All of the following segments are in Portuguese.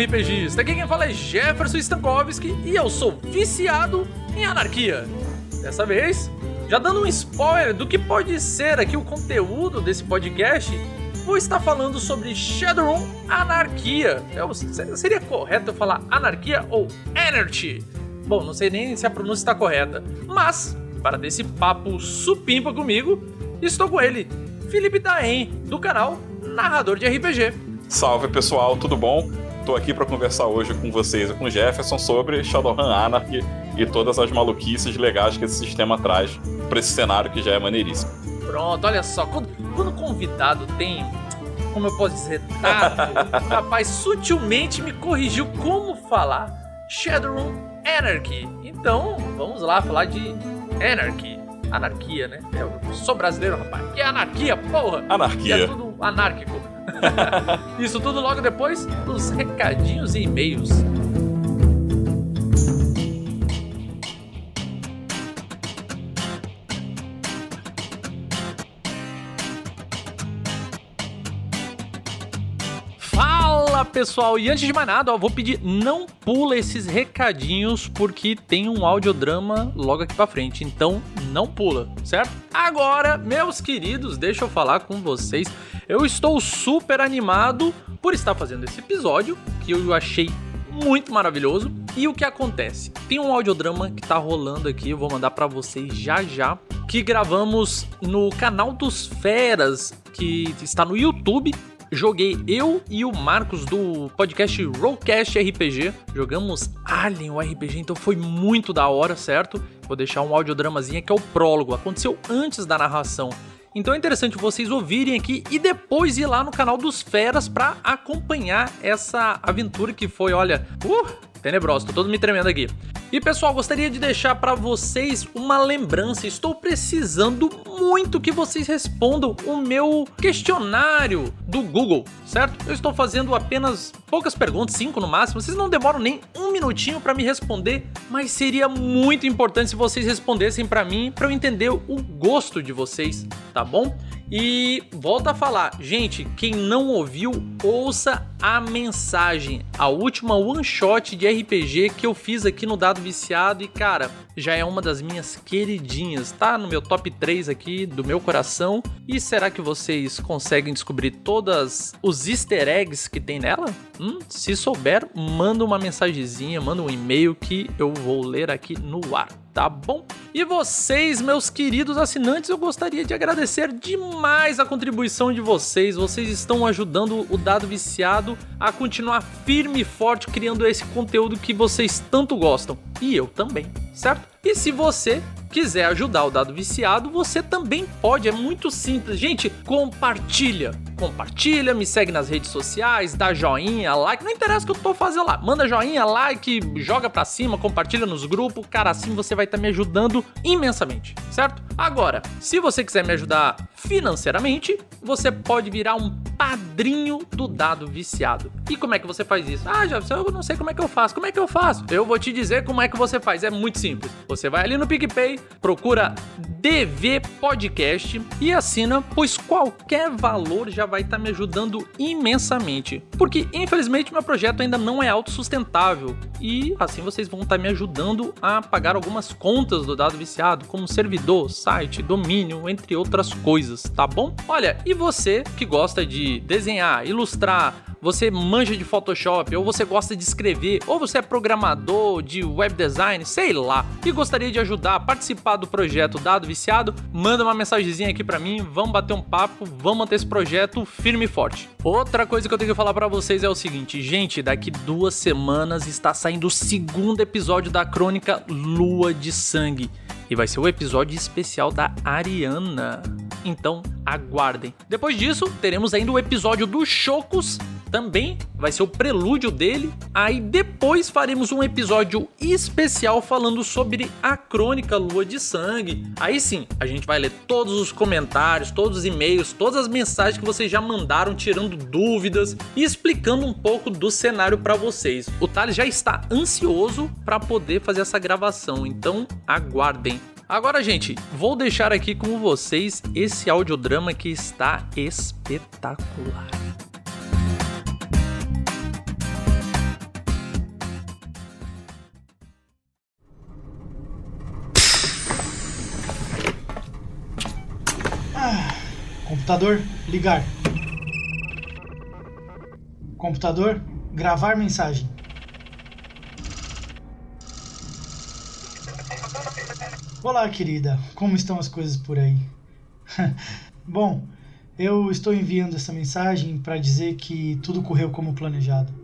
RPGista! Aqui quem fala é Jefferson Stankovski e eu sou viciado em anarquia. Dessa vez, já dando um spoiler do que pode ser aqui o conteúdo desse podcast, vou estar falando sobre Shadowrun Anarquia. Eu, seria correto eu falar anarquia ou energy? Bom, não sei nem se a pronúncia está correta, mas para desse papo supimpa comigo, estou com ele, Felipe Daen, do canal Narrador de RPG. Salve pessoal, tudo bom? Tô aqui para conversar hoje com vocês e com o Jefferson sobre Shadowrun Anarchy e todas as maluquices legais que esse sistema traz para esse cenário que já é maneiríssimo. Pronto, olha só, quando, quando o convidado tem, como eu posso dizer, tato, o rapaz sutilmente me corrigiu como falar Shadowrun Anarchy. Então, vamos lá falar de Anarchy. Anarquia, né? Eu sou brasileiro, rapaz. Que é anarquia, porra! Anarquia. Que é tudo anárquico. Isso tudo logo depois dos recadinhos e e-mails. Pessoal, e antes de mais nada, ó, vou pedir não pula esses recadinhos porque tem um audiodrama logo aqui pra frente, então não pula, certo? Agora, meus queridos, deixa eu falar com vocês eu estou super animado por estar fazendo esse episódio, que eu achei muito maravilhoso. E o que acontece? Tem um audiodrama que tá rolando aqui, eu vou mandar para vocês já já, que gravamos no canal dos Feras, que está no YouTube. Joguei eu e o Marcos do podcast Rollcast RPG. Jogamos Alien o RPG, então foi muito da hora, certo? Vou deixar um audiodramazinho que é o prólogo. Aconteceu antes da narração. Então é interessante vocês ouvirem aqui e depois ir lá no canal dos Feras para acompanhar essa aventura que foi, olha, uh, tenebrosa, tô todo me tremendo aqui. E pessoal, gostaria de deixar para vocês uma lembrança. Estou precisando muito que vocês respondam o meu questionário do Google, certo? Eu estou fazendo apenas poucas perguntas, cinco no máximo. Vocês não demoram nem um minutinho para me responder, mas seria muito importante se vocês respondessem para mim, para eu entender o gosto de vocês, tá bom? E volta a falar, gente, quem não ouviu, ouça a mensagem, a última one shot de RPG que eu fiz aqui no Dado Viciado. E cara, já é uma das minhas queridinhas, tá no meu top 3 aqui do meu coração. E será que vocês conseguem descobrir todas os easter eggs que tem nela? Hum, se souber, manda uma mensagenzinha, manda um e-mail que eu vou ler aqui no ar tá bom? E vocês, meus queridos assinantes, eu gostaria de agradecer demais a contribuição de vocês. Vocês estão ajudando o Dado Viciado a continuar firme e forte criando esse conteúdo que vocês tanto gostam. E eu também, certo? E se você quiser ajudar o dado viciado, você também pode, é muito simples. Gente, compartilha. Compartilha, me segue nas redes sociais, dá joinha, like, não interessa o que eu tô fazendo lá. Manda joinha, like, joga pra cima, compartilha nos grupos. Cara, assim você vai estar tá me ajudando imensamente, certo? Agora, se você quiser me ajudar financeiramente, você pode virar um padrinho do dado viciado. E como é que você faz isso? Ah, já eu não sei como é que eu faço. Como é que eu faço? Eu vou te dizer como é que você faz. É muito simples. Você vai ali no PicPay, procura DV Podcast e assina, pois qualquer valor já vai estar tá me ajudando imensamente. Porque, infelizmente, meu projeto ainda não é autossustentável e assim vocês vão estar tá me ajudando a pagar algumas contas do dado viciado, como servidor, site, domínio, entre outras coisas, tá bom? Olha, e você que gosta de desenhar, ilustrar, você manja de Photoshop, ou você gosta de escrever, ou você é programador de web design, sei lá, e gostaria de ajudar a participar do projeto Dado Viciado, manda uma mensagenzinha aqui para mim, vamos bater um papo, vamos manter esse projeto firme e forte. Outra coisa que eu tenho que falar para vocês é o seguinte, gente, daqui duas semanas está saindo o segundo episódio da crônica Lua de Sangue. E vai ser o episódio especial da Ariana. Então, aguardem. Depois disso, teremos ainda o episódio dos Chocos também vai ser o prelúdio dele. Aí depois faremos um episódio especial falando sobre a crônica Lua de Sangue. Aí sim, a gente vai ler todos os comentários, todos os e-mails, todas as mensagens que vocês já mandaram, tirando dúvidas e explicando um pouco do cenário para vocês. O Thales já está ansioso para poder fazer essa gravação, então aguardem. Agora, gente, vou deixar aqui com vocês esse audiodrama que está espetacular. Computador, ligar. Computador, gravar mensagem. Olá, querida. Como estão as coisas por aí? Bom, eu estou enviando essa mensagem para dizer que tudo correu como planejado.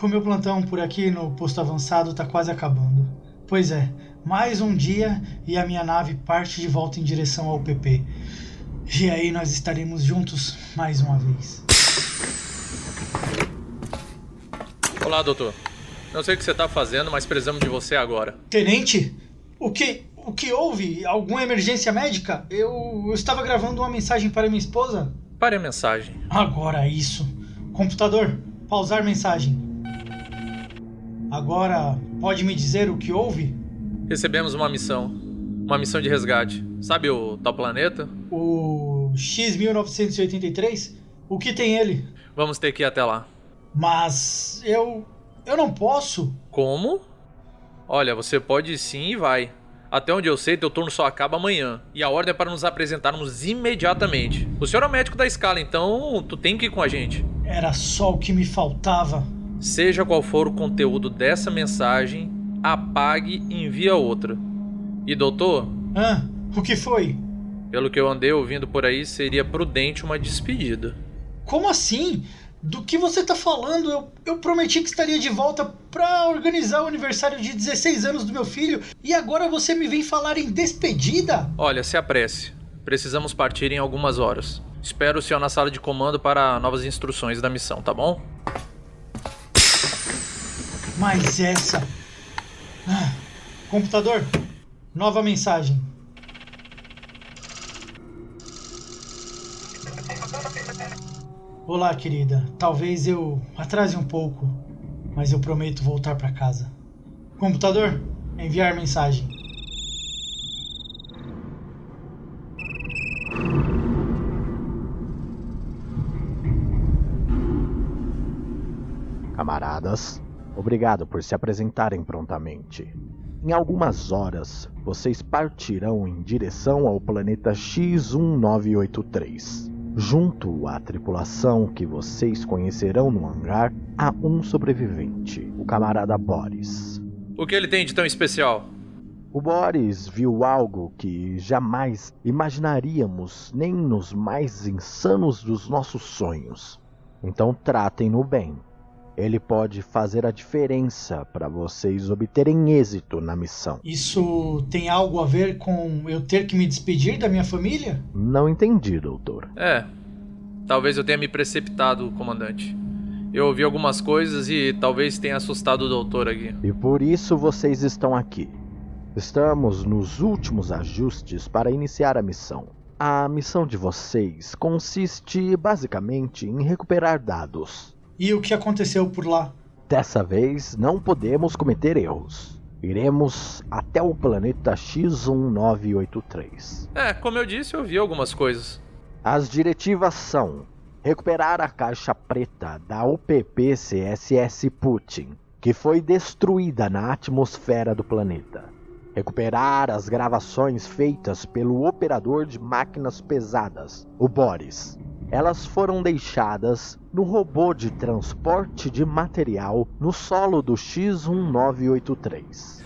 O meu plantão por aqui no posto avançado está quase acabando. Pois é, mais um dia e a minha nave parte de volta em direção ao PP. E aí nós estaremos juntos mais uma vez. Olá, doutor. Não sei o que você está fazendo, mas precisamos de você agora. Tenente, o que o que houve? Alguma emergência médica? Eu, eu estava gravando uma mensagem para minha esposa. Pare a mensagem. Agora isso. Computador, pausar mensagem. Agora, pode me dizer o que houve? Recebemos uma missão. Uma missão de resgate. Sabe o tal planeta? O X-1983? O que tem ele? Vamos ter que ir até lá. Mas eu. Eu não posso. Como? Olha, você pode sim e vai. Até onde eu sei, teu turno só acaba amanhã. E a ordem é para nos apresentarmos imediatamente. O senhor é o médico da escala, então tu tem que ir com a gente. Era só o que me faltava. Seja qual for o conteúdo dessa mensagem, apague e envia outra. E doutor? Ah, o que foi? Pelo que eu andei ouvindo por aí, seria prudente uma despedida. Como assim? Do que você tá falando? Eu, eu prometi que estaria de volta para organizar o aniversário de 16 anos do meu filho e agora você me vem falar em despedida? Olha, se apresse. Precisamos partir em algumas horas. Espero o senhor na sala de comando para novas instruções da missão, tá bom? Mas essa. Ah, computador, nova mensagem. Olá, querida. Talvez eu atrase um pouco, mas eu prometo voltar para casa. Computador, enviar mensagem. Camaradas, Obrigado por se apresentarem prontamente. Em algumas horas, vocês partirão em direção ao planeta X1983. Junto à tripulação que vocês conhecerão no hangar, há um sobrevivente, o camarada Boris. O que ele tem de tão especial? O Boris viu algo que jamais imaginaríamos nem nos mais insanos dos nossos sonhos. Então tratem-no bem. Ele pode fazer a diferença para vocês obterem êxito na missão. Isso tem algo a ver com eu ter que me despedir da minha família? Não entendi, doutor. É. Talvez eu tenha me precipitado, comandante. Eu ouvi algumas coisas e talvez tenha assustado o doutor aqui. E por isso vocês estão aqui. Estamos nos últimos ajustes para iniciar a missão. A missão de vocês consiste basicamente em recuperar dados. E o que aconteceu por lá? Dessa vez não podemos cometer erros. Iremos até o planeta X1983. É, como eu disse, eu vi algumas coisas. As diretivas são recuperar a caixa preta da UPP CSS Putin, que foi destruída na atmosfera do planeta. Recuperar as gravações feitas pelo operador de máquinas pesadas, o Boris, elas foram deixadas no robô de transporte de material no solo do X1983.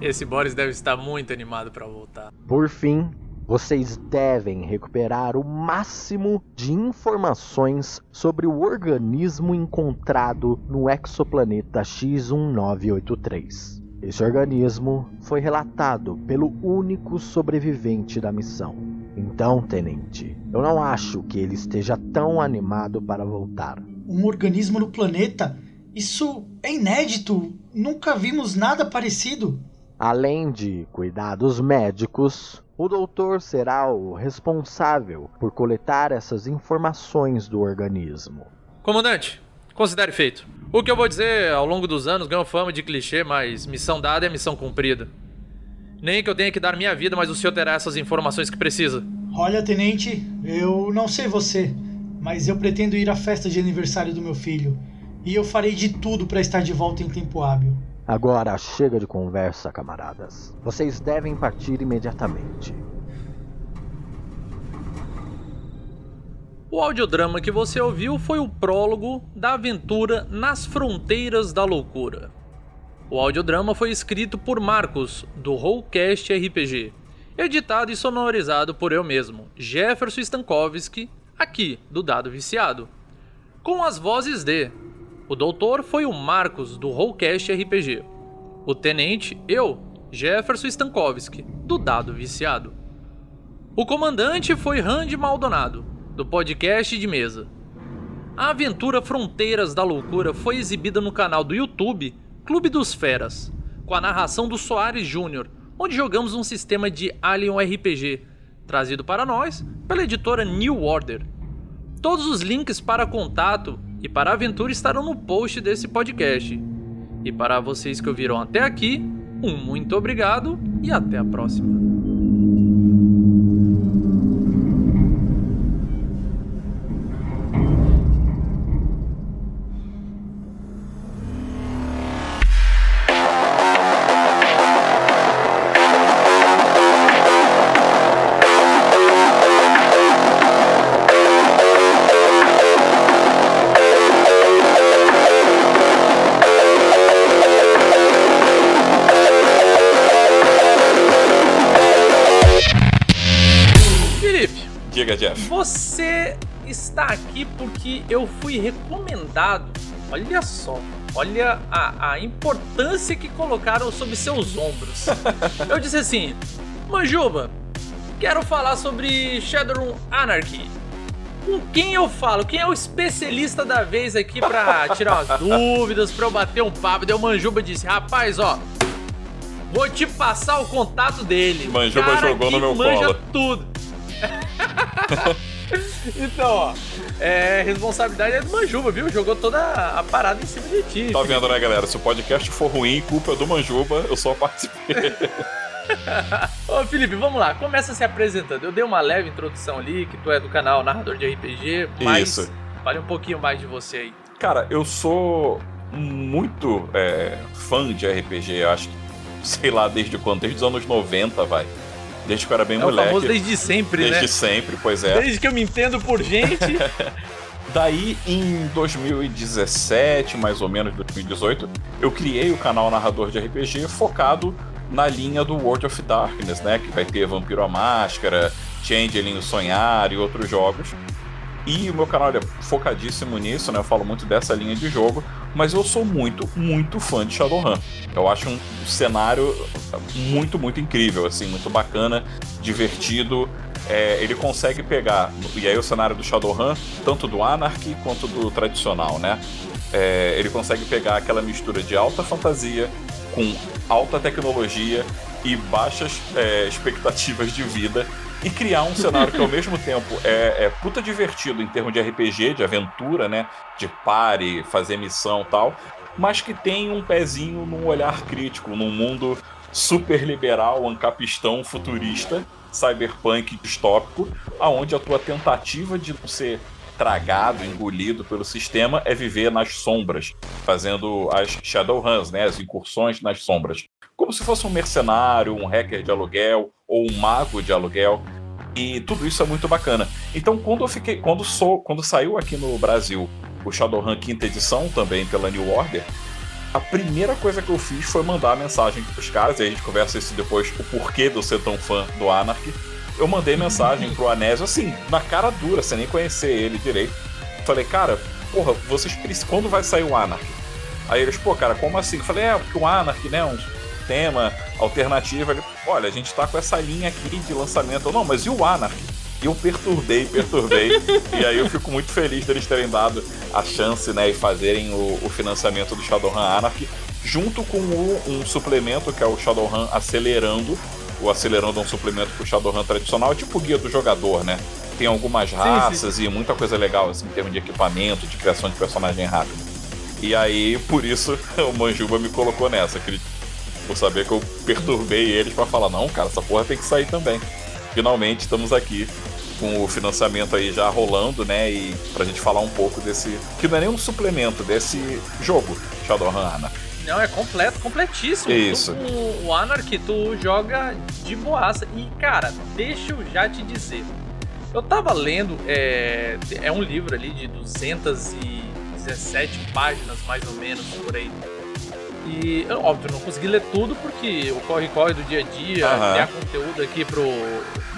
Esse Boris deve estar muito animado para voltar. Por fim, vocês devem recuperar o máximo de informações sobre o organismo encontrado no exoplaneta X1983. Esse organismo foi relatado pelo único sobrevivente da missão. Então, tenente, eu não acho que ele esteja tão animado para voltar. Um organismo no planeta? Isso é inédito. Nunca vimos nada parecido. Além de cuidados médicos, o doutor será o responsável por coletar essas informações do organismo. Comandante, considere feito. O que eu vou dizer ao longo dos anos ganhou fama de clichê, mas missão dada é missão cumprida. Nem que eu tenha que dar minha vida, mas o senhor terá essas informações que precisa. Olha, tenente, eu não sei você, mas eu pretendo ir à festa de aniversário do meu filho. E eu farei de tudo para estar de volta em tempo hábil. Agora chega de conversa, camaradas. Vocês devem partir imediatamente. O audiodrama que você ouviu foi o prólogo da aventura Nas Fronteiras da Loucura. O audiodrama foi escrito por Marcos, do Rollcast RPG, editado e sonorizado por eu mesmo, Jefferson Stankowski, aqui do Dado Viciado. Com as vozes de: o doutor foi o Marcos, do Rollcast RPG, o tenente, eu, Jefferson Stankowski, do Dado Viciado. O comandante foi Randy Maldonado, do podcast de mesa. A aventura Fronteiras da Loucura foi exibida no canal do YouTube Clube dos Feras, com a narração do Soares Júnior, onde jogamos um sistema de Alien RPG, trazido para nós pela editora New Order. Todos os links para contato e para a aventura estarão no post desse podcast. E para vocês que ouviram até aqui, um muito obrigado e até a próxima. Porque eu fui recomendado. Olha só, olha a, a importância que colocaram sobre seus ombros. eu disse assim: Manjuba, quero falar sobre Shadowrun Anarchy. Com quem eu falo? Quem é o especialista da vez aqui pra tirar umas dúvidas, pra eu bater um papo? Daí o Manjuba disse: Rapaz, ó, vou te passar o contato dele. Manjuba jogou no meu manja colo. tudo. então, ó. É, responsabilidade é do Manjuba, viu? Jogou toda a parada em cima de ti. Tá vendo, né, galera? Se o podcast for ruim, culpa é do Manjuba, eu só participei. Ô Felipe, vamos lá, começa se apresentando. Eu dei uma leve introdução ali, que tu é do canal Narrador de RPG, mas Isso. fale um pouquinho mais de você aí. Cara, eu sou muito é, fã de RPG, acho que, sei lá, desde quando? Desde os anos 90, vai. Desde que eu era bem É moleque. famoso desde sempre, desde né? sempre, pois é. Desde que eu me entendo por gente. Daí, em 2017, mais ou menos 2018, eu criei o canal Narrador de RPG focado na linha do World of Darkness, né? Que vai ter Vampiro à Máscara, Changeling o Sonhar e outros jogos. E o meu canal é focadíssimo nisso, né? Eu falo muito dessa linha de jogo, mas eu sou muito, muito fã de Shadowrun. Eu acho um cenário muito, muito incrível, assim, muito bacana, divertido. É, ele consegue pegar, e aí o cenário do Shadowrun, tanto do Anarchy quanto do tradicional, né? É, ele consegue pegar aquela mistura de alta fantasia com alta tecnologia e baixas é, expectativas de vida e criar um cenário que ao mesmo tempo é, é puta divertido em termos de RPG, de aventura, né? De pare, fazer missão tal, mas que tem um pezinho num olhar crítico, num mundo super liberal, ancapistão, futurista, cyberpunk distópico, aonde a tua tentativa de não ser tragado, engolido pelo sistema é viver nas sombras, fazendo as Shadowruns, né, as incursões nas sombras. Como se fosse um mercenário, um hacker de aluguel ou um mago de aluguel. E tudo isso é muito bacana. Então, quando eu fiquei, quando sou, quando saiu aqui no Brasil o Shadowrun quinta edição também pela New Order, a primeira coisa que eu fiz foi mandar a mensagem pros caras, e a gente conversa isso depois, o porquê de eu ser tão fã do Anarchy. Eu mandei mensagem pro Anésio, assim, na cara dura, sem nem conhecer ele direito. Falei, cara, porra, vocês. Quando vai sair o Anarchy? Aí eles, pô, cara, como assim? Eu falei, é, porque o Anarchy, né, um tema alternativo. Ele, olha, a gente tá com essa linha aqui de lançamento. Não, mas e o Anarchy? E eu perturbei, perturbei. e aí eu fico muito feliz deles terem dado a chance, né, e fazerem o, o financiamento do Shadowrun Anarchy, junto com o, um suplemento que é o Shadowrun Acelerando. O Acelerando é um suplemento pro Shadowrun tradicional, tipo o guia do jogador, né? Tem algumas raças e muita coisa legal, assim, em termos de equipamento, de criação de personagem rápido. E aí, por isso, o Manjuba me colocou nessa, acredito. Por saber que eu perturbei eles pra falar, não, cara, essa porra tem que sair também. Finalmente estamos aqui com o financiamento aí já rolando, né? E pra gente falar um pouco desse. Que não é nem um suplemento desse jogo, Shadowrun Ana. Não, é completo, completíssimo. Isso. Tu, o, o Anarchy, tu joga de boaça. E, cara, deixa eu já te dizer. Eu tava lendo, é, é um livro ali de 217 páginas, mais ou menos, por aí. E, óbvio, não consegui ler tudo porque o corre-corre do dia a dia, Aham. criar conteúdo aqui pro,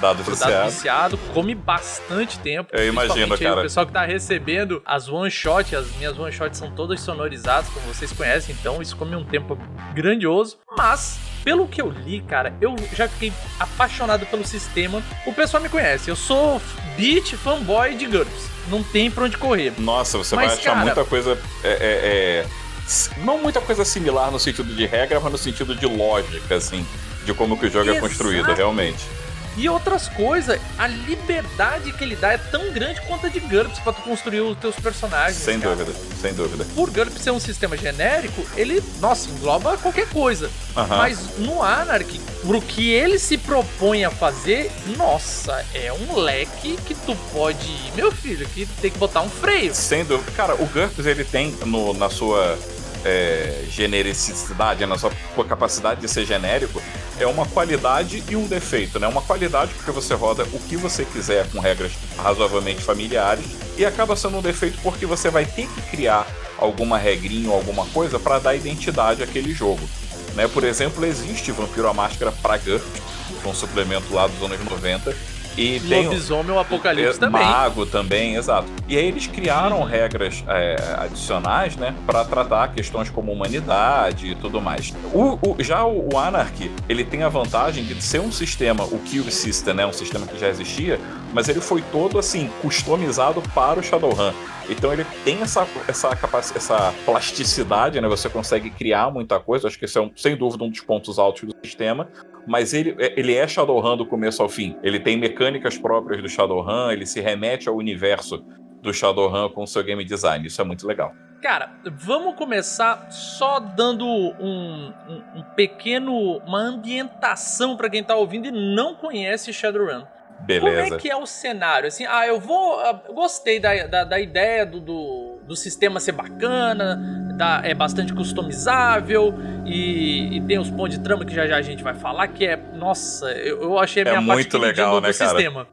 Dado pro dado viciado. viciado, come bastante tempo. Eu imagino, cara. O pessoal que tá recebendo as one-shot, as minhas one-shots são todas sonorizadas, como vocês conhecem, então isso come um tempo grandioso. Mas, pelo que eu li, cara, eu já fiquei apaixonado pelo sistema. O pessoal me conhece, eu sou beat fanboy de GURPS. Não tem pra onde correr. Nossa, você Mas, vai achar cara- muita coisa. é, é, é, não muita coisa similar no sentido de regra, mas no sentido de lógica, assim, de como que o jogo é Exato. construído, realmente. E outras coisas, a liberdade que ele dá é tão grande quanto a de GURPS pra tu construir os teus personagens. Sem cara. dúvida, sem dúvida. Por GURPS ser um sistema genérico, ele, nossa, engloba qualquer coisa. Aham. Mas no Anarchy, pro que ele se propõe a fazer, nossa, é um leque que tu pode. Meu filho, que tem que botar um freio. Sem dúvida. Cara, o GURPS ele tem no- na sua é, genericidade, na sua capacidade de ser genérico, é uma qualidade e um defeito, né? Uma qualidade porque você roda o que você quiser com regras razoavelmente familiares e acaba sendo um defeito porque você vai ter que criar alguma regrinha ou alguma coisa para dar identidade àquele jogo. Né? Por exemplo, existe Vampiro à Máscara para GURPS, foi um suplemento lá dos anos 90, e tem, Lobisomem o Apocalipse é, também. Mago também, exato. E aí eles criaram regras é, adicionais, né, para tratar questões como humanidade e tudo mais. O, o- já o, o Anarchy, ele tem a vantagem de ser um sistema, o Cube System, né, um sistema que já existia, mas ele foi todo assim customizado para o Shadowrun. Então ele tem essa essa capacidade, essa plasticidade, né? Você consegue criar muita coisa. Acho que esse é um, sem dúvida um dos pontos altos do sistema. Mas ele, ele é Shadowrun do começo ao fim. Ele tem mecânicas próprias do Shadowrun, ele se remete ao universo do Shadowrun com o seu game design. Isso é muito legal. Cara, vamos começar só dando um, um- um pequeno. uma ambientação pra quem tá ouvindo e não conhece Shadowrun. Como Beleza. é que é o cenário? Assim, ah, eu vou. ah, eu gostei da, da, da ideia do, do, do sistema ser bacana, da- é bastante customizável e, e tem os pontos de trama que já já a gente vai falar, que é. Nossa, eu, eu achei a É minha parte muito legal, do, do né, cara? sistema.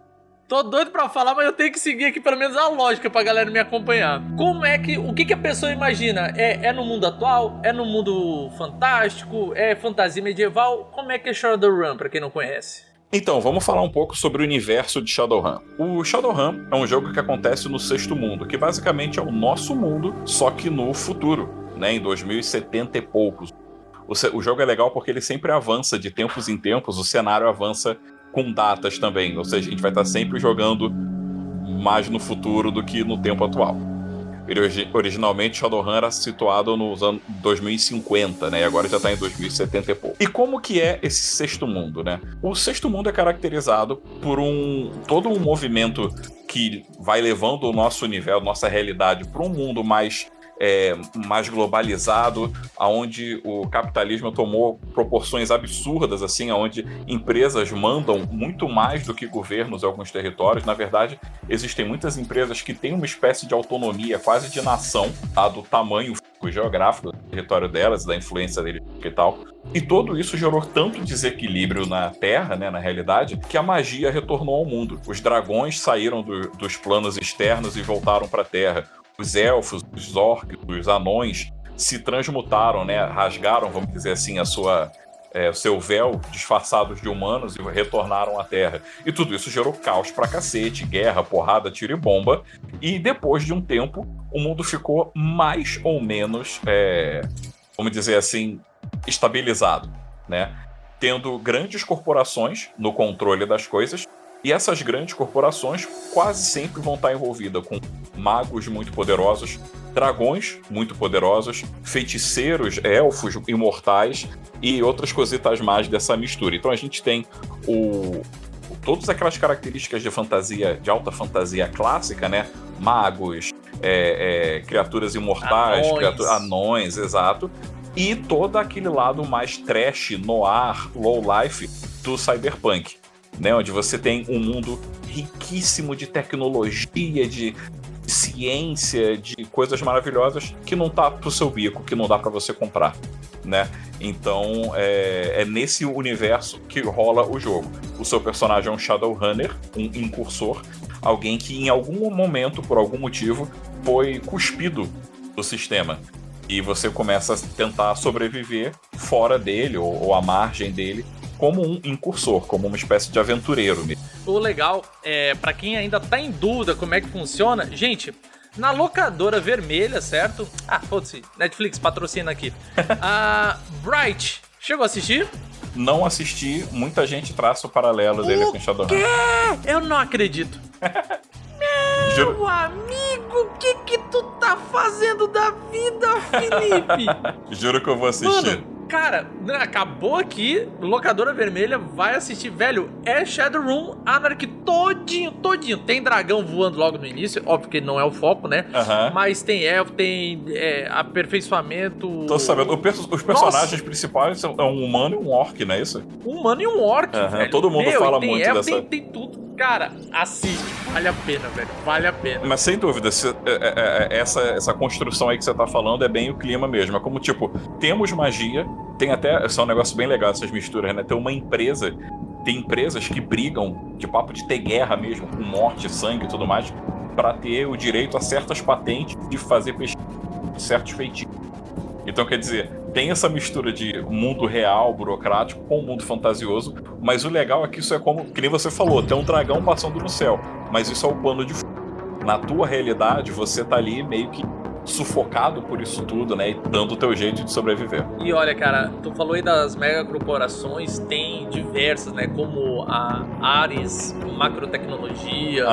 Tô doido pra falar, mas eu tenho que seguir aqui pelo menos a lógica pra galera me acompanhar. Como é que. O que, que a pessoa imagina? É, é no mundo atual? É no mundo fantástico? É fantasia medieval? Como é que é Shadowrun, pra quem não conhece? Então, vamos falar um pouco sobre o universo de Shadowrun. O Shadowrun é um jogo que acontece no sexto mundo, que basicamente é o nosso mundo, só que no futuro, né, em 2070 e poucos. O, o jogo é legal porque ele sempre avança de tempos em tempos, o cenário avança com datas também, ou seja, a gente vai estar sempre jogando mais no futuro do que no tempo atual. Ele, origi- originalmente, Shadowrun era situado nos anos 2050, né? E agora já está em 2070 e pouco. E como que é esse sexto mundo, né? O sexto mundo é caracterizado por um todo um movimento que vai levando o nosso universo, nossa realidade, para um mundo mais é, mais globalizado, aonde o capitalismo tomou proporções absurdas, assim, aonde empresas mandam muito mais do que governos em alguns territórios. Na verdade, existem muitas empresas que têm uma espécie de autonomia, quase de nação, tá? do tamanho geográfico do território delas, da influência deles e tal. E tudo isso gerou tanto desequilíbrio na Terra, né, na realidade, que a magia retornou ao mundo. Os dragões saíram do- dos planos externos e voltaram para a Terra. Os elfos, os orcs, os anões se transmutaram, né, rasgaram, vamos dizer assim, a sua é, o seu véu disfarçados de humanos e retornaram à Terra. E tudo isso gerou caos pra cacete, guerra, porrada, tiro e bomba. E depois de um tempo, o mundo ficou mais ou menos, é, vamos dizer assim, estabilizado, né? Tendo grandes corporações no controle das coisas. E essas grandes corporações quase sempre vão estar envolvidas com magos muito poderosos, dragões muito poderosos, feiticeiros, elfos imortais e outras cositas mais dessa mistura. Então a gente tem o, todas aquelas características de fantasia, de alta fantasia clássica, né? Magos, é, é, criaturas imortais, Anões. criatu- anões, exato. E todo aquele lado mais trash, noir, low life do cyberpunk, né? Onde você tem um mundo riquíssimo de tecnologia, de ciência, de coisas maravilhosas que não tá pro seu bico, que não dá para você comprar, né? Então é, é nesse universo que rola o jogo. O seu personagem é um Shadowrunner, um incursor, alguém que em algum momento, por algum motivo, foi cuspido do sistema. E você começa a tentar sobreviver fora dele ou, ou à margem dele como um incursor, como uma espécie de aventureiro. O legal é, para quem ainda tá em dúvida como é que funciona, gente, na locadora vermelha, certo? Ah, foda-se, Netflix patrocina aqui. A Bright, chegou a assistir? Não assisti, muita gente traça o paralelo dele o com Shadowrun. Quê? Eu não acredito. Meu Juro... amigo, o que que tu tá fazendo da vida, Felipe? Juro que eu vou assistir. Mano, cara, né, acabou aqui, locadora vermelha, vai assistir, velho, é Shadowrun Anarchy todinho, todinho. Tem dragão voando logo no início, óbvio que não é o foco, né? Uhum. Mas tem elfo, tem é, aperfeiçoamento. Tô sabendo, os personagens Nossa. principais são um humano e um orc, não é isso? Um humano e um orc, uhum. Todo mundo Meu, fala muito elfo, dessa... Tem, tem tudo. Cara, assiste, vale a pena, velho, vale a pena. Mas sem dúvida, se, é, é, é, essa, essa construção aí que você tá falando é bem o clima mesmo. É como, tipo, temos magia, tem até. Isso é um negócio bem legal, essas misturas, né? Tem uma empresa. Tem empresas que brigam de papo de ter guerra mesmo, com morte, sangue e tudo mais, para ter o direito a certas patentes de fazer pesquisa certos feitiços. Então, quer dizer, tem essa mistura de mundo real, burocrático, com o mundo fantasioso, mas o legal é que isso é como, que nem você falou, tem um dragão passando no céu, mas isso é o pano de Na tua realidade, você tá ali meio que sufocado por isso tudo, né? E dando o teu jeito de sobreviver. E olha, cara, tu falou aí das mega corporações, tem diversas, né? Como a Ares, macrotecnologia,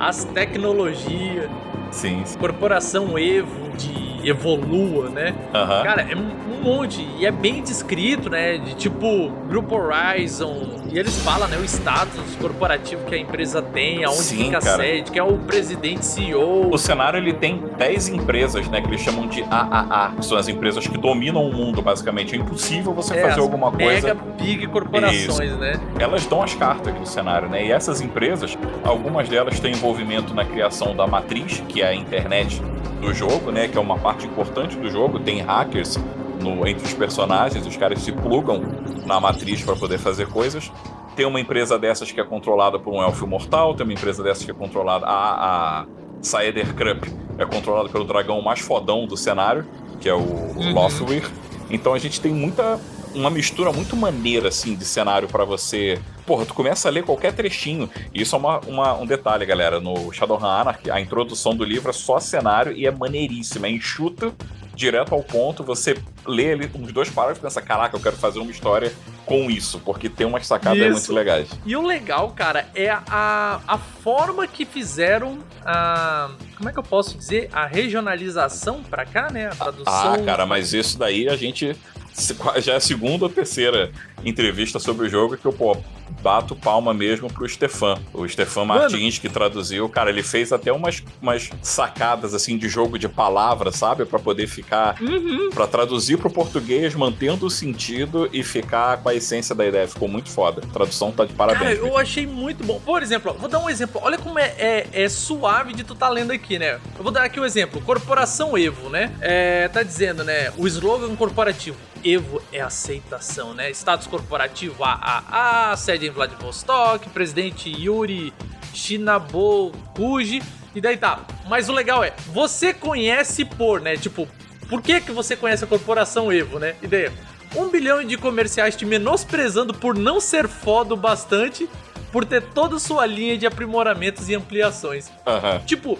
as tecnologias. Sim, sim. Corporação Evo de Evolua, né? Uhum. Cara, é um monte. E é bem descrito, né? De tipo, Grupo Horizon. E eles falam, né? O status corporativo que a empresa tem, aonde Sim, fica cara. a sede, que é o presidente CEO. O cenário ele tem 10 empresas, né? Que eles chamam de AAA, que são as empresas que dominam o mundo, basicamente. É impossível você é, fazer alguma coisa. Mega big corporações, Isso. né? Elas dão as cartas aqui no cenário, né? E essas empresas, algumas delas têm envolvimento na criação da matriz, que é a internet do jogo, né? Que é uma parte importante do jogo. Tem hackers no, entre os personagens, os caras se plugam na matriz para poder fazer coisas. Tem uma empresa dessas que é controlada por um elfo mortal, tem uma empresa dessas que é controlada. A, a Saeder Krupp é controlada pelo dragão mais fodão do cenário, que é o uhum. Lothwir. Então a gente tem muita. Uma mistura muito maneira, assim, de cenário para você. Porra, tu começa a ler qualquer trechinho. E isso é uma, uma, um detalhe, galera. No Shadowrun Anarchy, a introdução do livro é só cenário e é maneiríssima. É enxuto direto ao ponto, você lê ali uns dois parágrafos e pensa, caraca, eu quero fazer uma história com isso, porque tem umas sacadas isso. muito legais. E o legal, cara, é a, a forma que fizeram a. Como é que eu posso dizer? A regionalização pra cá, né? A tradução. Ah, cara, mas isso daí a gente já é a segunda ou terceira entrevista sobre o jogo que eu, pô, bato palma mesmo pro Stefan. O Stefan Martins, que traduziu, cara, ele fez até umas, umas sacadas, assim, de jogo de palavras, sabe? para poder ficar. Uhum. para traduzir pro português, mantendo o sentido e ficar com a essência da ideia. Ficou muito foda. A tradução tá de parabéns. Cara, eu achei muito bom. Por exemplo, vou dar um exemplo. Olha como é, é, é, suave de tu tá lendo aqui, né? Eu vou dar aqui um exemplo. Corporação Evo, né? É, tá dizendo, né? O slogan corporativo. Evo é aceitação, né? Status corporativo AAA, sede em Vladivostok, presidente Yuri Shinabokuji, e daí tá. Mas o legal é, você conhece por, né? Tipo, por que que você conhece a corporação Evo, né? E daí, um bilhão de comerciais te menosprezando por não ser foda o bastante, por ter toda sua linha de aprimoramentos e ampliações. Uhum. Tipo,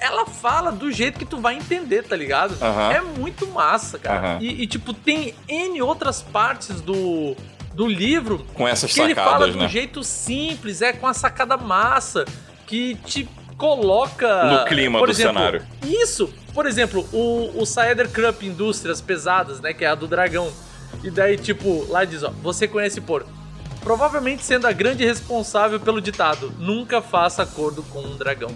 ela fala do jeito que tu vai entender, tá ligado? Uhum. É muito massa, cara. Uhum. E, e, tipo, tem N outras partes do, do livro com essas que sacadas, ele fala né? de um jeito simples, é com a sacada massa, que te coloca no clima do exemplo, cenário. Isso, por exemplo, o, o Saeder Krupp Indústrias Pesadas, né, que é a do dragão. E daí, tipo, lá diz, ó, você conhece por provavelmente sendo a grande responsável pelo ditado: nunca faça acordo com um dragão.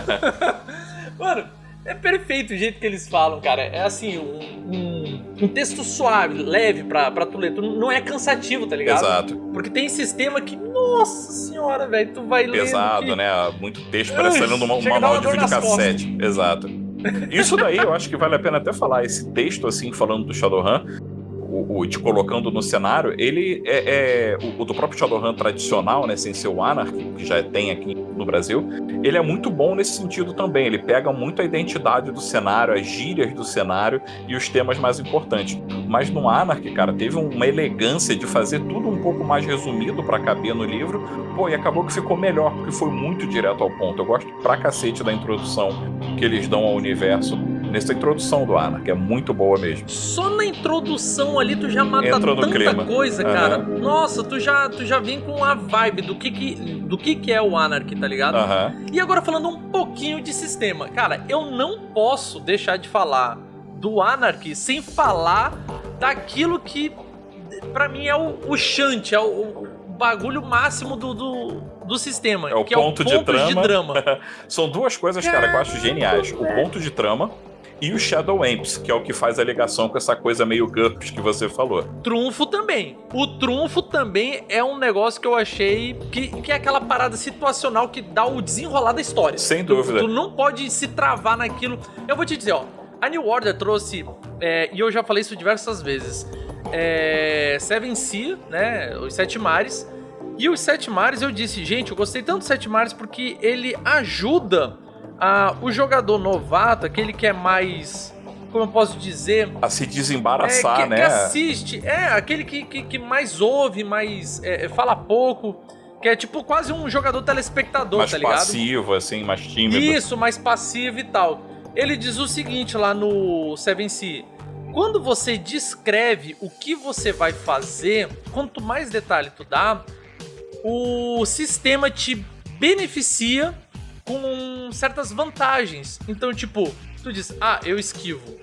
Mano, é perfeito o jeito que eles falam, cara. É assim, um, um, um texto suave, leve pra, pra tu ler. Tu não é cansativo, tá ligado? Exato. Porque tem sistema que, nossa senhora, velho, tu vai ler. Pesado, que... né? Muito texto, parece lendo um manual de videocassete. Exato. Isso daí eu acho que vale a pena até falar. Esse texto, assim, falando do Shadowrun, o, o te colocando no cenário, ele é, é o, o, do próprio Shadowrun tradicional, né, sem ser o Anarchy, que já tem aqui no Brasil, ele é muito bom nesse sentido também. Ele pega muito a identidade do cenário, as gírias do cenário e os temas mais importantes. Mas no Anarchy, cara, teve uma elegância de fazer tudo um pouco mais resumido para caber no livro. Pô, e acabou que ficou melhor, porque foi muito direto ao ponto. Eu gosto pra cacete da introdução que eles dão ao universo nessa introdução do Ana, que é muito boa mesmo. Só na introdução ali tu já mata Entra tanta clima. coisa, cara. Uhum. Nossa, tu já, tu já vem com a vibe do que que, do que que é o Anarchy, tá ligado? Uhum. E agora falando um pouquinho de sistema. Cara, eu não posso deixar de falar do Anarchy sem falar daquilo que para mim é o, o Shunt, é o, o bagulho máximo do, do, do sistema. É o, que ponto, é o ponto de trama. De drama. São duas coisas, cara, que eu acho geniais. O ponto de trama e o Shadow Amps, que é o que faz a ligação com essa coisa meio GURPS que você falou. Trunfo também. O trunfo também é um negócio que eu achei que, que é aquela parada situacional que dá o desenrolar da história. Sem dúvida. Tu, tu não pode se travar naquilo. Eu vou te dizer, ó. A New Order trouxe, é, e eu já falei isso diversas vezes, é, Seven Sea, né? Os Sete Mares. E os Sete Mares eu disse, gente, eu gostei tanto dos Sete Mares porque ele ajuda a, o jogador novato, aquele que é mais. Como eu posso dizer? A se desembaraçar, é, que, né? Que assiste. É, aquele que, que, que mais ouve, mais. É, fala pouco. Que é tipo quase um jogador telespectador, mais tá ligado? Mais passivo, assim, mais tímido. Isso, mais passivo e tal. Ele diz o seguinte lá no Seven Sea. Quando você descreve o que você vai fazer, quanto mais detalhe tu dá, o sistema te beneficia com certas vantagens. Então, tipo, tu diz, ah, eu esquivo.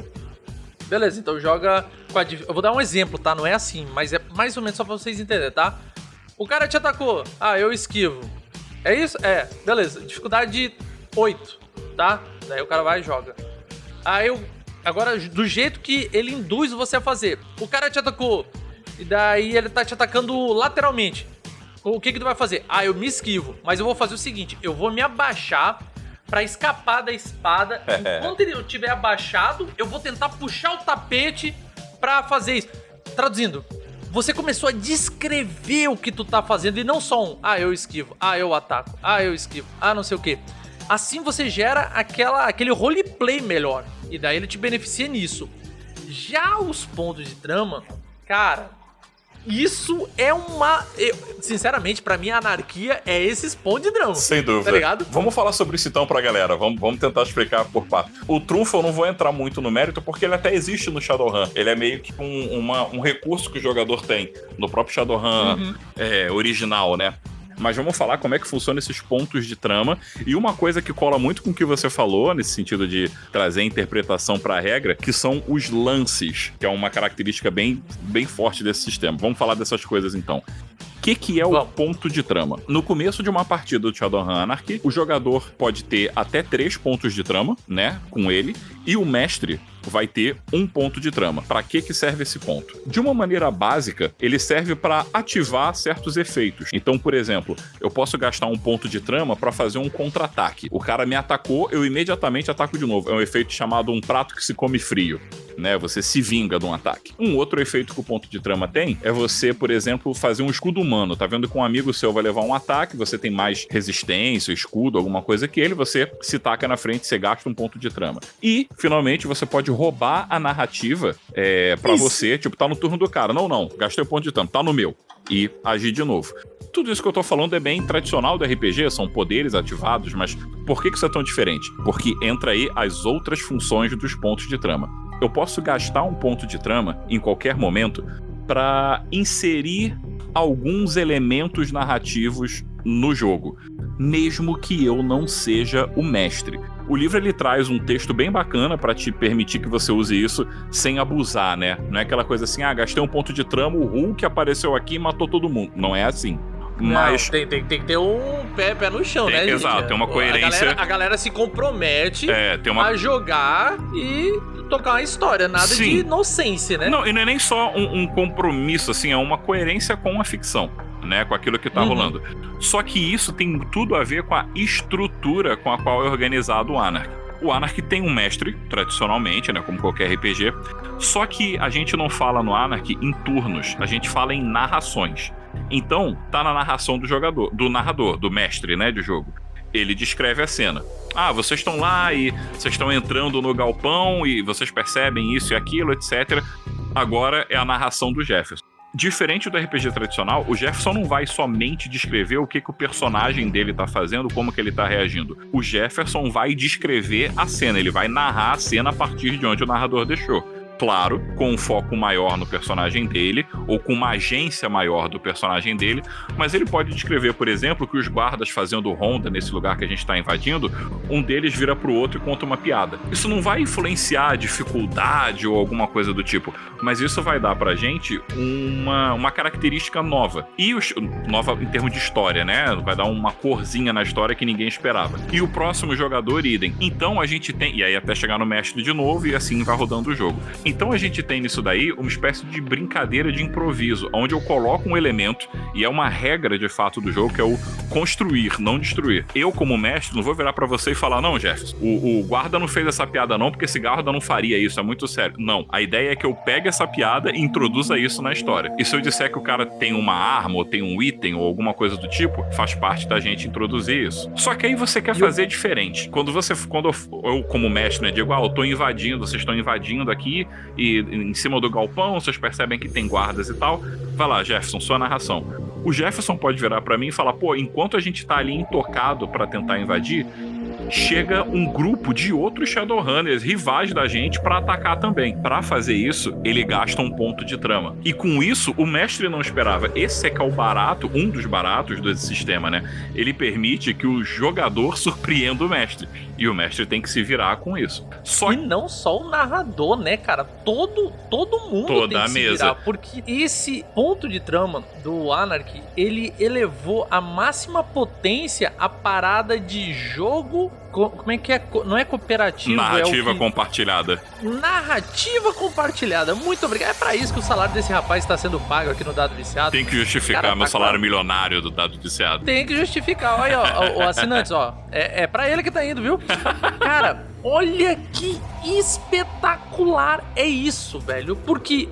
Beleza, então joga com a. Eu vou dar um exemplo, tá? Não é assim, mas é mais ou menos só pra vocês entenderem, tá? O cara te atacou, ah, eu esquivo. É isso? É, beleza. Dificuldade 8, tá? Daí o cara vai e joga. Aí eu. Agora, do jeito que ele induz você a fazer. O cara te atacou. E daí ele tá te atacando lateralmente. O que que tu vai fazer? Ah, eu me esquivo, mas eu vou fazer o seguinte, eu vou me abaixar para escapar da espada. Enquanto ele estiver abaixado, eu vou tentar puxar o tapete para fazer isso. Traduzindo, você começou a descrever o que tu tá fazendo e não só um, ah, eu esquivo, ah, eu ataco, ah, eu esquivo, ah, não sei o que. Assim você gera aquela, aquele roleplay melhor. E daí ele te beneficia nisso. Já os pontos de trama, cara, isso é uma. Eu, sinceramente, para mim, a anarquia é esse spawn de drama. Sem dúvida. Tá ligado? Vamos falar sobre isso então pra galera. Vamos, vamos tentar explicar por parte. O trunfo eu não vou entrar muito no mérito, porque ele até existe no Shadowrun. Ele é meio que um, uma, um recurso que o jogador tem no próprio Shadowrun uhum. é, original, né? Mas vamos falar como é que funciona esses pontos de trama. E uma coisa que cola muito com o que você falou, nesse sentido de trazer interpretação para a regra, que são os lances, que é uma característica bem, bem forte desse sistema. Vamos falar dessas coisas então. O que, que é o ponto de trama? No começo de uma partida do Shadowrun Anarchy, o jogador pode ter até três pontos de trama, né, com ele, e o mestre vai ter um ponto de trama. Para que que serve esse ponto? De uma maneira básica, ele serve para ativar certos efeitos. Então, por exemplo, eu posso gastar um ponto de trama para fazer um contra-ataque. O cara me atacou, eu imediatamente ataco de novo. É um efeito chamado um prato que se come frio né? Você se vinga de um ataque. Um outro efeito que o ponto de trama tem é você, por exemplo, fazer um escudo humano. Tá vendo que um amigo seu vai levar um ataque, você tem mais resistência, escudo, alguma coisa que ele, você se taca na frente, você gasta um ponto de trama. E, finalmente, você pode roubar a narrativa é, para você, tipo, tá no turno do cara. Não, não, gastei o ponto de trama, tá no meu. E agir de novo. Tudo isso que eu tô falando é bem tradicional do RPG, são poderes ativados, mas por que isso é tão diferente? Porque entra aí as outras funções dos pontos de trama eu posso gastar um ponto de trama em qualquer momento para inserir alguns elementos narrativos no jogo, mesmo que eu não seja o mestre. O livro ele traz um texto bem bacana para te permitir que você use isso sem abusar, né? Não é aquela coisa assim, ah, gastei um ponto de trama, o Hulk apareceu aqui e matou todo mundo. Não é assim. Mas. Não, tem, tem, tem, que ter um pé, pé no chão, tem, né, Exato, gente? tem uma coerência. A galera, a galera se compromete é, uma... a jogar e tocar uma história, nada Sim. de inocência, né? Não, e não é nem só um, um, compromisso, assim, é uma coerência com a ficção. Né, com aquilo que tá uhum. rolando. Só que isso tem tudo a ver com a estrutura com a qual é organizado o Anarchy. O Anarchy tem um mestre, tradicionalmente, né, como qualquer RPG, só que a gente não fala no Anarchy em turnos, a gente fala em narrações. Então, tá na narração do jogador, do narrador, do mestre, né, de jogo. Ele descreve a cena. Ah, vocês estão lá e vocês estão entrando no galpão e vocês percebem isso e aquilo, etc. Agora é a narração do Jefferson. Diferente do RPG tradicional, o Jefferson não vai somente descrever o que, que o personagem dele tá fazendo, como que ele tá reagindo. O Jefferson vai descrever a cena, ele vai narrar a cena a partir de onde o narrador deixou claro, com um foco maior no personagem dele, ou com uma agência maior do personagem dele, mas ele pode descrever, por exemplo, que os guardas fazendo ronda nesse lugar que a gente está invadindo, um deles vira pro outro e conta uma piada. Isso não vai influenciar a dificuldade ou alguma coisa do tipo, mas isso vai dar pra gente uma, uma característica nova. E os, nova em termos de história, né? Vai dar uma corzinha na história que ninguém esperava. E o próximo jogador, idem. Então a gente tem. E aí até chegar no mestre de novo e assim vai rodando o jogo. Então a gente tem nisso daí uma espécie de brincadeira de improviso, onde eu coloco um elemento, e é uma regra de fato do jogo, que é o construir, não destruir. Eu, como mestre, não vou virar para você e falar, não, Jefferson, o, o, guarda não fez essa piada não, porque esse guarda não faria isso, é muito sério. Não, a ideia é que eu pegue essa piada e introduza isso na história. E se eu disser que o cara tem uma arma, ou tem um item, ou alguma coisa do tipo, faz parte da gente introduzir isso. Só que aí você quer fazer diferente. Quando você, quando eu, eu como mestre, né, digo, ah, eu tô invadindo, vocês estão invadindo aqui, e em cima do galpão, vocês percebem que tem guardas e tal. Vai lá, Jefferson, sua narração. O Jefferson pode virar para mim e falar: pô, enquanto a gente tá ali intocado para tentar invadir, chega um grupo de outros Shadowrunners rivais da gente para atacar também. Para fazer isso, ele gasta um ponto de trama. E com isso, o mestre não esperava. Esse é que é o barato, um dos baratos desse sistema, né? Ele permite que o jogador surpreenda o mestre. E o mestre tem que se virar com isso. Só... E não só o narrador, né, cara? Todo, todo mundo Toda tem que a se mesa. virar. Porque esse ponto de trama do Anarchy, ele elevou a máxima potência a parada de jogo como é que é? Não é cooperativo. Narrativa é que... compartilhada. Narrativa compartilhada. Muito obrigado. É para isso que o salário desse rapaz está sendo pago aqui no Dado Viciado. Tem que justificar Cara, meu tá salário claro. milionário do Dado Viciado. Tem que justificar. Olha, ó, o assinantes, ó. É, é para ele que tá indo, viu? Cara, olha que espetacular é isso, velho. Porque,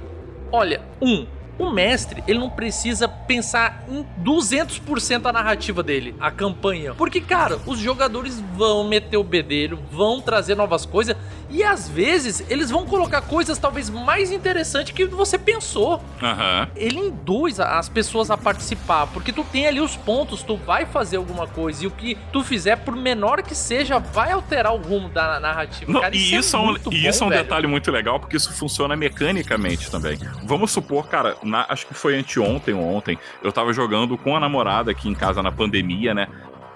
olha, um, o mestre, ele não precisa pensar em 200% a narrativa dele, a campanha. Porque, cara, os jogadores vão meter o bedelho, vão trazer novas coisas e às vezes eles vão colocar coisas talvez mais interessantes que você pensou. Uhum. Ele induz as pessoas a participar, porque tu tem ali os pontos, tu vai fazer alguma coisa e o que tu fizer, por menor que seja, vai alterar o rumo da narrativa. Não, cara, e isso é, é, um, e isso bom, é um velho. detalhe muito legal, porque isso funciona mecanicamente também. Vamos supor, cara, na, acho que foi anteontem ou ontem, eu tava jogando com a namorada aqui em casa na pandemia, né?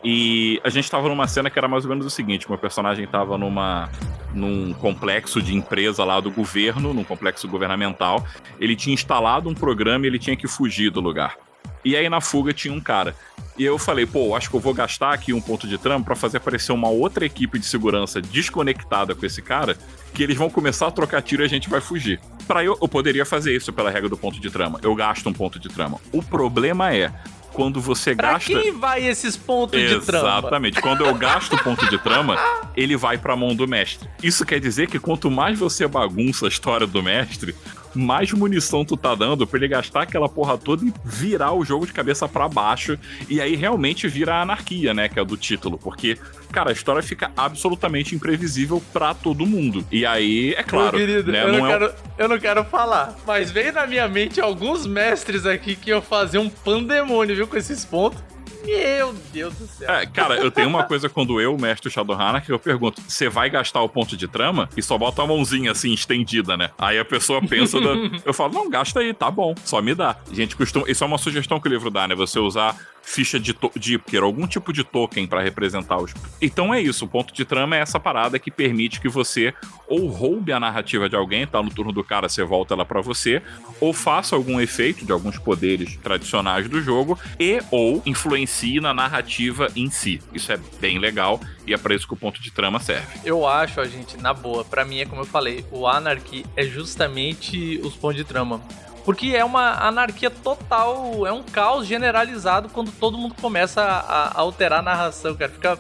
E a gente tava numa cena que era mais ou menos o seguinte: meu personagem tava numa num complexo de empresa lá do governo, num complexo governamental. Ele tinha instalado um programa e ele tinha que fugir do lugar. E aí na fuga tinha um cara. E eu falei, pô, acho que eu vou gastar aqui um ponto de trama para fazer aparecer uma outra equipe de segurança desconectada com esse cara, que eles vão começar a trocar tiro e a gente vai fugir. Para eu, eu poderia fazer isso pela regra do ponto de trama. Eu gasto um ponto de trama. O problema é quando você pra gasta. quem vai esses pontos de trama? Exatamente. Quando eu gasto ponto de trama, ele vai pra mão do mestre. Isso quer dizer que quanto mais você bagunça a história do mestre, mais munição tu tá dando pra ele gastar aquela porra toda e virar o jogo de cabeça para baixo. E aí realmente vira a anarquia, né? Que é do título. Porque, cara, a história fica absolutamente imprevisível para todo mundo. E aí, é claro. Meu querido, né, eu, não não é... quero, eu não quero falar, mas veio na minha mente alguns mestres aqui que iam fazer um pandemônio, viu, com esses pontos. Meu Deus do céu. É, cara, eu tenho uma coisa quando eu, mestre Shadowrunner, que eu pergunto: você vai gastar o ponto de trama? E só bota a mãozinha assim, estendida, né? Aí a pessoa pensa. Da... Eu falo: não, gasta aí, tá bom, só me dá. A gente costuma. Isso é uma sugestão que o livro dá, né? Você usar ficha de, de Ipker, algum tipo de token para representar os. Então é isso, o ponto de trama é essa parada que permite que você ou roube a narrativa de alguém, tá no turno do cara, você volta ela para você, ou faça algum efeito de alguns poderes tradicionais do jogo e ou influencie na narrativa em si. Isso é bem legal e é para isso que o ponto de trama serve. Eu acho, a gente, na boa, para mim é como eu falei, o Anarchy é justamente os pontos de trama. Porque é uma anarquia total, é um caos generalizado quando todo mundo começa a, a alterar a narração, cara. Fica.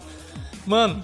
Mano,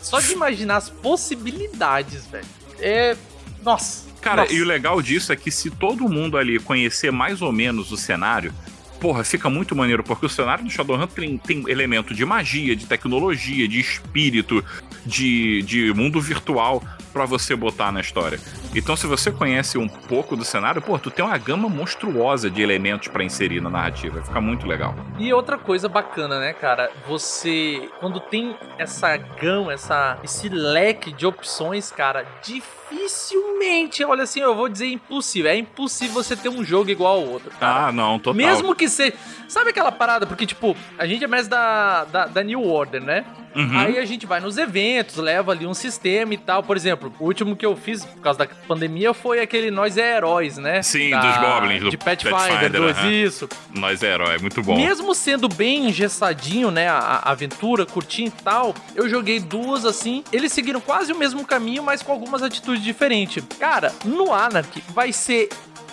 só de imaginar as possibilidades, velho. É. Nossa. Cara, nossa. e o legal disso é que se todo mundo ali conhecer mais ou menos o cenário, porra, fica muito maneiro, porque o cenário do Shadowrun tem, tem elemento de magia, de tecnologia, de espírito, de, de mundo virtual para você botar na história. Então, se você conhece um pouco do cenário, pô, tu tem uma gama monstruosa de elementos para inserir na narrativa. Fica muito legal. E outra coisa bacana, né, cara? Você, quando tem essa gama, essa, esse leque de opções, cara, dificilmente, olha assim, eu vou dizer impossível. É impossível você ter um jogo igual ao outro. Cara. Ah, não, total. Mesmo que seja. Sabe aquela parada? Porque, tipo, a gente é mais da, da, da New Order, né? Uhum. Aí a gente vai nos eventos, leva ali um sistema e tal. Por exemplo, o último que eu fiz por causa da pandemia foi aquele Nós é Heróis, né? Sim, Da- dos Goblins, do De Pathfinder, Pathfinder, 2, aham. isso. Nós é herói, é muito bom. Mesmo sendo bem engessadinho, né, a, a aventura, curtinho e tal, eu joguei duas assim. Eles seguiram quase o mesmo caminho, mas com algumas atitudes diferentes. Cara, no Anarchy vai ser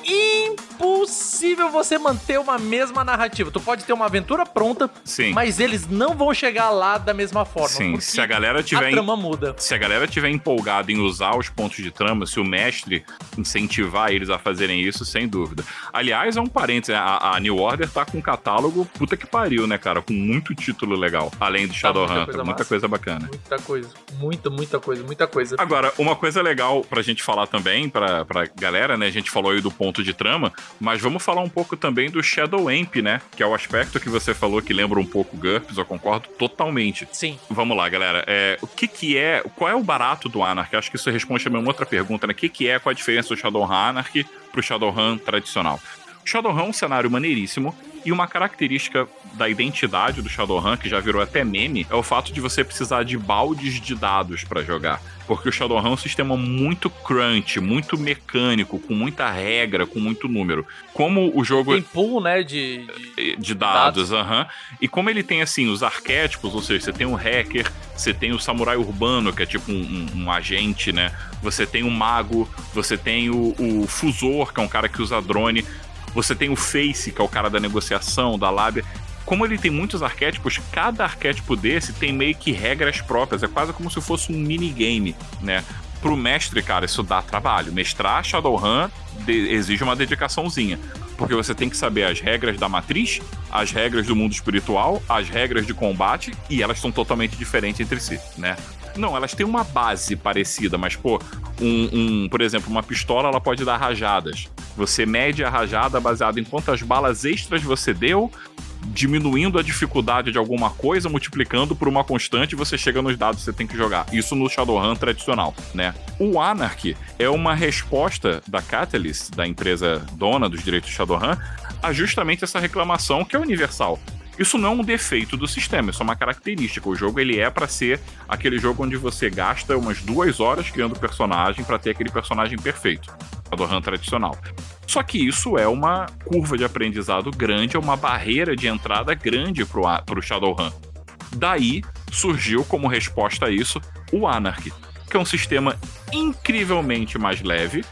impossível você manter uma mesma narrativa. Tu pode ter uma aventura pronta, Sim. mas eles não vão chegar lá da mesma forma. Sim, se a galera tiver a em- trama muda. Se a galera tiver empolgada em usar os pontos de trama, se o mestre incentivar eles a fazerem isso, sem dúvida. Aliás, é um parênteses, a, a New Order tá com um catálogo puta que pariu, né, cara? Com muito título legal, além do Tá Shadowrun. muita Muita, coisa bacana. Muita coisa. Muita, muita coisa, muita coisa. Agora, uma coisa legal pra gente falar também, pra, pra galera, né? A gente falou aí do ponto de trama, mas vamos falar um pouco também do Shadow Amp, né? Que é o aspecto que você falou que lembra um pouco GURPS, eu concordo totalmente. Sim. Vamos lá, galera. É, o que que é, qual é o barato do Anarchy? Acho que isso responde também uma outra pergunta, né? O que que é, qual a diferença do Shadowrun Anarchy pro Shadowrun tradicional? O Shadowrun é um cenário maneiríssimo e uma característica da identidade do Shadowrun, que já virou até meme, é o fato de você precisar de baldes de dados pra jogar. Porque o Shadowrun é um sistema muito crunch, muito mecânico, com muita regra, com muito número. Como o jogo Tem pool, né, de... de- de dados, aham. E como ele tem, assim, os arquétipos, ou seja, você tem o hacker, você tem o samurai urbano, que é tipo um, um- um agente, né? Você tem o mago, você tem o, o fusor, que é um cara que usa drone, você tem o face, que é o cara da negociação, da lábia. Como ele tem muitos arquétipos, cada arquétipo desse tem meio que regras próprias, é quase como se fosse um minigame, né? Pro mestre, cara, isso dá trabalho. Mestrar Shadowrun exige uma dedicaçãozinha. Porque você tem que saber as regras da matriz, as regras do mundo espiritual, as regras de combate, e elas são totalmente diferentes entre si, né? Não, elas têm uma base parecida, mas, pô, um, um- por exemplo, uma pistola ela pode dar rajadas. Você mede a rajada baseado em quantas balas extras você deu, diminuindo a dificuldade de alguma coisa, multiplicando por uma constante, você chega nos dados que você tem que jogar. Isso no Shadowrun tradicional, né? O Anarchy é uma resposta da Catalyst, da empresa dona dos direitos do Shadowrun, a justamente essa reclamação que é universal. Isso não é um defeito do sistema, isso é uma característica. O jogo ele é pra ser aquele jogo onde você gasta umas duas horas criando personagem pra ter aquele personagem perfeito. Shadowrun tradicional. Só que isso é uma curva de aprendizado grande, é uma barreira de entrada grande pro, a- pro Shadowrun. Daí surgiu como resposta a isso o Anarchy, que é um sistema incrivelmente mais leve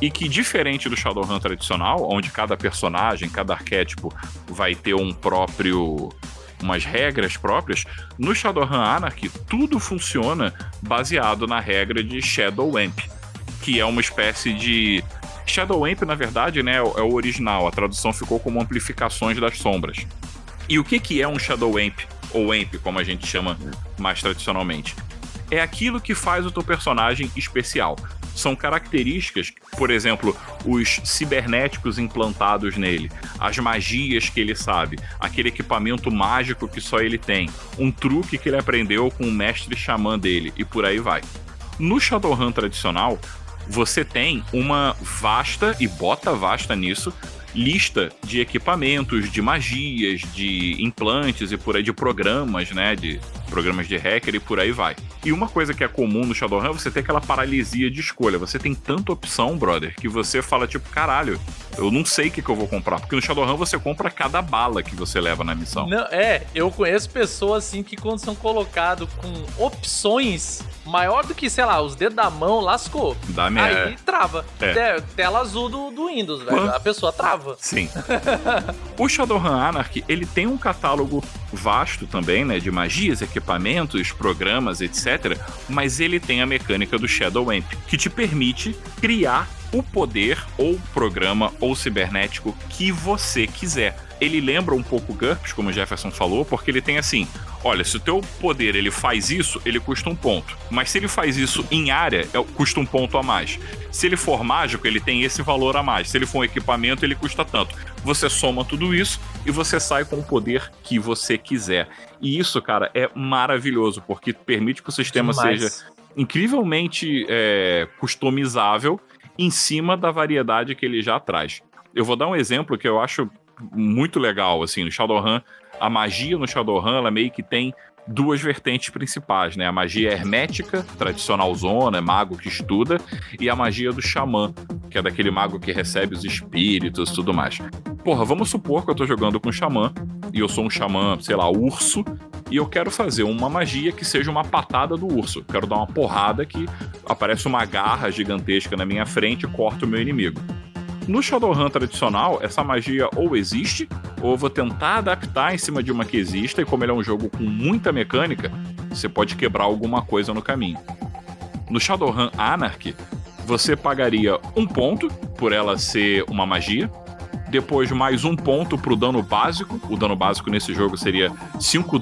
e que, diferente do Shadowrun tradicional, onde cada personagem, cada arquétipo vai ter um próprio. umas regras próprias, no Shadowrun Anarchy tudo funciona baseado na regra de Shadow Amp, que é uma espécie de. Shadow Amp, na verdade, né, é o original, a tradução ficou como amplificações das sombras. E o que, que é um Shadow Amp, ou Amp, como a gente chama mais tradicionalmente? É aquilo que faz o teu personagem especial. São características, por exemplo, os cibernéticos implantados nele, as magias que ele sabe, aquele equipamento mágico que só ele tem, um truque que ele aprendeu com o mestre xamã dele, e por aí vai. No Shadowrun tradicional, você tem uma vasta, e bota vasta nisso, lista de equipamentos, de magias, de implantes e por aí, de programas, né? De programas de hacker e por aí vai. E uma coisa que é comum no Shadowrun é você ter aquela paralisia de escolha. Você tem tanta opção, brother, que você fala tipo, caralho, Eu não sei o que, que eu vou comprar, porque no Shadowrun você compra cada bala que você leva na missão. Não, é, eu conheço pessoas assim que quando são colocados com opções maior do que, sei lá, os dedos da mão, lascou. Dá merda. Aí trava. É. Te- Tela azul do, do Windows, velho. A pessoa trava. Sim. o Shadowrun Anarchy, ele tem um catálogo vasto também, né, de magias, equipamentos, programas, etc, mas ele tem a mecânica do Shadow Amp, que te permite criar o poder ou programa ou cibernético que você quiser. Ele lembra um pouco GURPS, como o Jefferson falou, porque ele tem assim, olha, se o teu poder ele faz isso, ele custa um ponto. Mas se ele faz isso em área, é- custa um ponto a mais. Se ele for mágico, ele tem esse valor a mais. Se ele for um equipamento, ele custa tanto. Você soma tudo isso e você sai com o poder que você quiser. E isso, cara, é maravilhoso, porque permite que o sistema Demais. seja incrivelmente é, customizável em cima da variedade que ele já traz. Eu vou dar um exemplo que eu acho muito legal, assim, no Shadowrun, a magia no Shadowrun, ela meio que tem duas vertentes principais, né? A magia hermética, tradicional zona, é mago que estuda, e a magia do xamã, que é daquele mago que recebe os espíritos e tudo mais. Porra, vamos supor que eu tô jogando com um xamã, e eu sou um xamã, sei lá, urso, e eu quero fazer uma magia que seja uma patada do urso. Quero dar uma porrada que aparece uma garra gigantesca na minha frente e corta o meu inimigo. No Shadowrun tradicional, essa magia ou existe, ou eu vou tentar adaptar em cima de uma que exista, e como ele é um jogo com muita mecânica, você pode quebrar alguma coisa no caminho. No Shadowrun Anarchy, você pagaria um ponto por ela ser uma magia, depois mais um ponto pro dano básico. O dano básico nesse jogo seria 5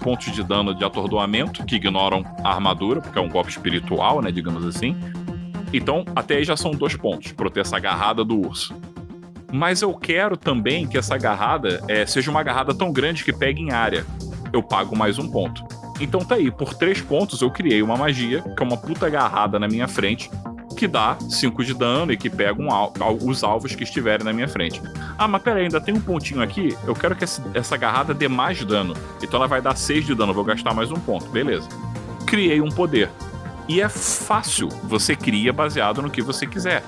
pontos de dano de atordoamento, que ignoram a armadura, porque é um golpe espiritual, né, digamos assim. Então, até aí já são dois pontos, pra eu ter essa agarrada do urso. Mas eu quero também que essa agarrada eh, seja uma agarrada tão grande que pegue em área. Eu pago mais um ponto. Então tá aí, por três pontos eu criei uma magia, que é uma puta agarrada na minha frente, que dá 5 de dano e que pega um al- os alvos que estiverem na minha frente. Ah, mas pera aí, ainda tem um pontinho aqui. Eu quero que essa, essa agarrada dê mais dano. Então ela vai dar 6 de dano, eu vou gastar mais um ponto. Beleza. Criei um poder. E é fácil, você cria baseado no que você quiser.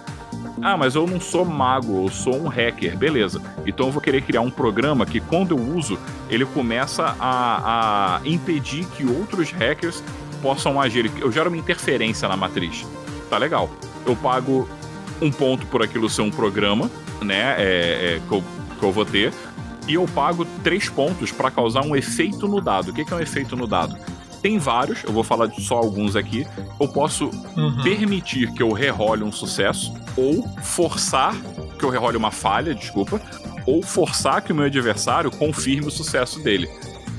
Ah, mas eu não sou mago, eu sou um hacker, beleza. Então eu vou querer criar um programa que, quando eu uso, ele começa a, a impedir que outros hackers possam agir. Eu gero uma interferência na matriz. Tá legal. Eu pago um ponto por aquilo ser um programa, né? é, é, que, eu, que eu vou ter. E eu pago três pontos para causar um efeito no dado. O que é um efeito no dado? Tem vários, eu vou falar de só alguns aqui. Eu posso permitir que eu rerole um sucesso, ou forçar que eu rerole uma falha, desculpa, ou forçar que o meu adversário confirme o sucesso dele.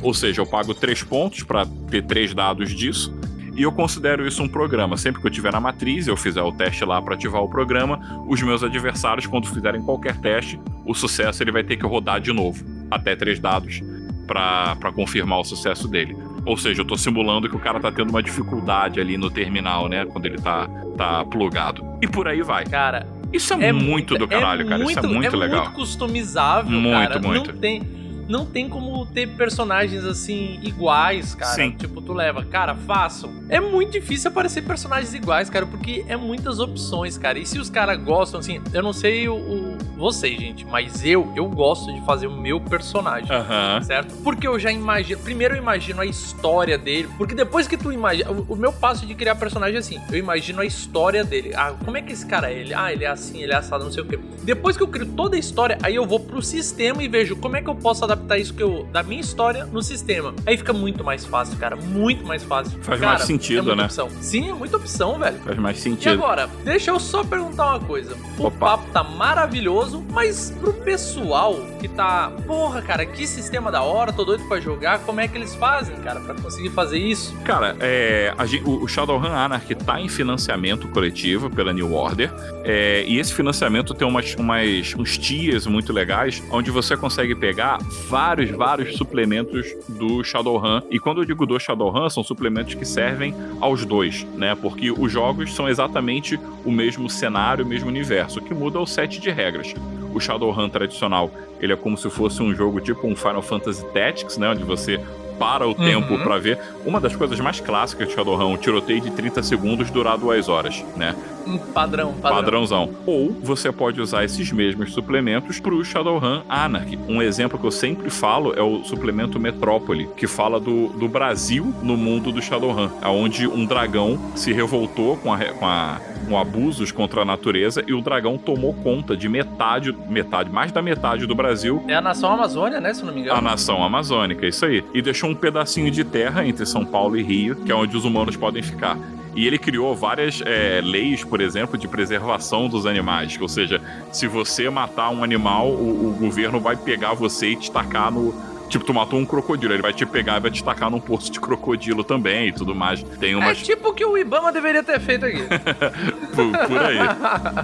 Ou seja, eu pago três pontos para ter três dados disso, e eu considero isso um programa. Sempre que eu tiver na matriz, eu fizer o teste lá para ativar o programa, os meus adversários, quando fizerem qualquer teste, o sucesso ele vai ter que rodar de novo, até três dados, para confirmar o sucesso dele. Ou seja, eu tô simulando que o cara tá tendo uma dificuldade ali no terminal, né? Quando ele tá, tá plugado. E por aí vai. Cara, Isso é, muito do caralho, cara. Isso é muito legal. muito customizável, Muito, cara. muito. Não tem, não tem como ter personagens assim iguais, cara. Sim. Tipo, tu leva, cara, façam. É muito difícil aparecer personagens iguais, cara, porque é muitas opções, cara. E se os caras gostam, assim, eu não sei o, o vocês, gente, mas eu, eu gosto de fazer o meu personagem. Aham. Certo? Porque eu já imagino. Primeiro eu imagino a história dele. Porque depois que tu imagina. O, o meu passo de criar personagem é assim: eu imagino a história dele. Ah, como é que esse cara é? Ele, ah, ele é assim, ele é assado, não sei o quê. Depois que eu crio toda a história, aí eu vou pro sistema e vejo como é que eu posso adaptar isso que eu. da minha história no sistema. Aí fica muito mais fácil, cara. Muito mais fácil. Faz Cara, mais sentido, é né? Opção. Sim, é muita opção, velho. Faz mais E sentido. agora, deixa eu só perguntar uma coisa. O Opa. papo tá maravilhoso, mas pro pessoal que tá. Porra, cara, que sistema da hora, tô doido pra jogar. Como é que eles fazem, cara, pra conseguir fazer isso? Cara, é, a o Shadowrun Anarchy tá em financiamento coletivo pela New Order. é, e esse financiamento tem umas, umas, uns tiers muito legais, onde você consegue pegar vários, vários suplementos do Shadowrun. E quando eu digo do Shadowrun, são suplementos que servem aos dois, né? Porque os jogos são exatamente o mesmo cenário, o mesmo universo. O que muda é o set de regras. O Shadowrun tradicional, ele é como se fosse um jogo tipo um Final Fantasy Tactics, né? Onde você para o tempo para ver. Uma das coisas mais clássicas de Shadowrun, um tiroteio de 30 segundos durar duas horas, né? Um padrão, padrão. Padrãozão. Ou você pode usar esses mesmos suplementos pro Shadowrun Anarchy. Um exemplo que eu sempre falo é o suplemento Metrópole, que fala do, do Brasil no mundo do Shadowrun, onde um dragão se revoltou com, a, com, a, com abusos contra a natureza e o dragão tomou conta de metade, metade, mais da metade do Brasil. É a nação Amazônia, né? Se não me engano. A nação amazônica, isso aí. E deixou um pedacinho de terra entre São Paulo e Rio, que é onde os humanos podem ficar. E ele criou várias é, leis, por exemplo, de preservação dos animais. Ou seja, se você matar um animal, o, o governo vai pegar você e te tacar no, Tipo, tu matou um crocodilo, ele vai te pegar e vai te tacar num poço de crocodilo também e tudo mais. Tem umas... É tipo o que o Ibama deveria ter feito aqui. por, por, aí.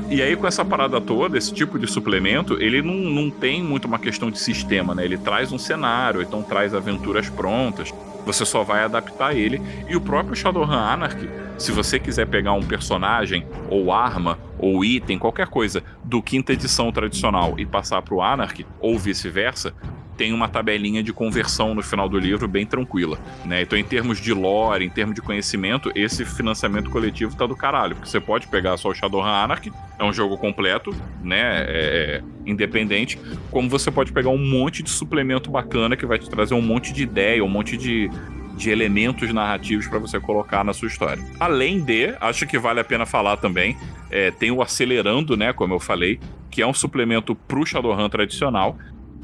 E aí, com essa parada toda, esse tipo de suplemento, ele não, não tem muito uma questão de sistema, né? Ele traz um cenário, então traz aventuras prontas. Você só vai adaptar ele. E o próprio Shadowrun Anarchy, se você quiser pegar um personagem, ou arma, ou item, qualquer coisa, do quinta edição tradicional e passar pro Anarchy, ou vice-versa, tem uma tabelinha de conversão no final do livro bem tranquila, né? Então, em termos de lore, em termos de conhecimento, esse financiamento coletivo tá do caralho, porque você pode pegar só o Shadowrun Anarchy, é um jogo completo, né? É, é independente, como você pode pegar um monte de suplemento bacana que vai te trazer um monte de ideia, um monte de, de elementos narrativos para você colocar na sua história. Além de, acho que vale a pena falar também, é, tem o Acelerando, né, como eu falei, que é um suplemento pro Shadowrun tradicional,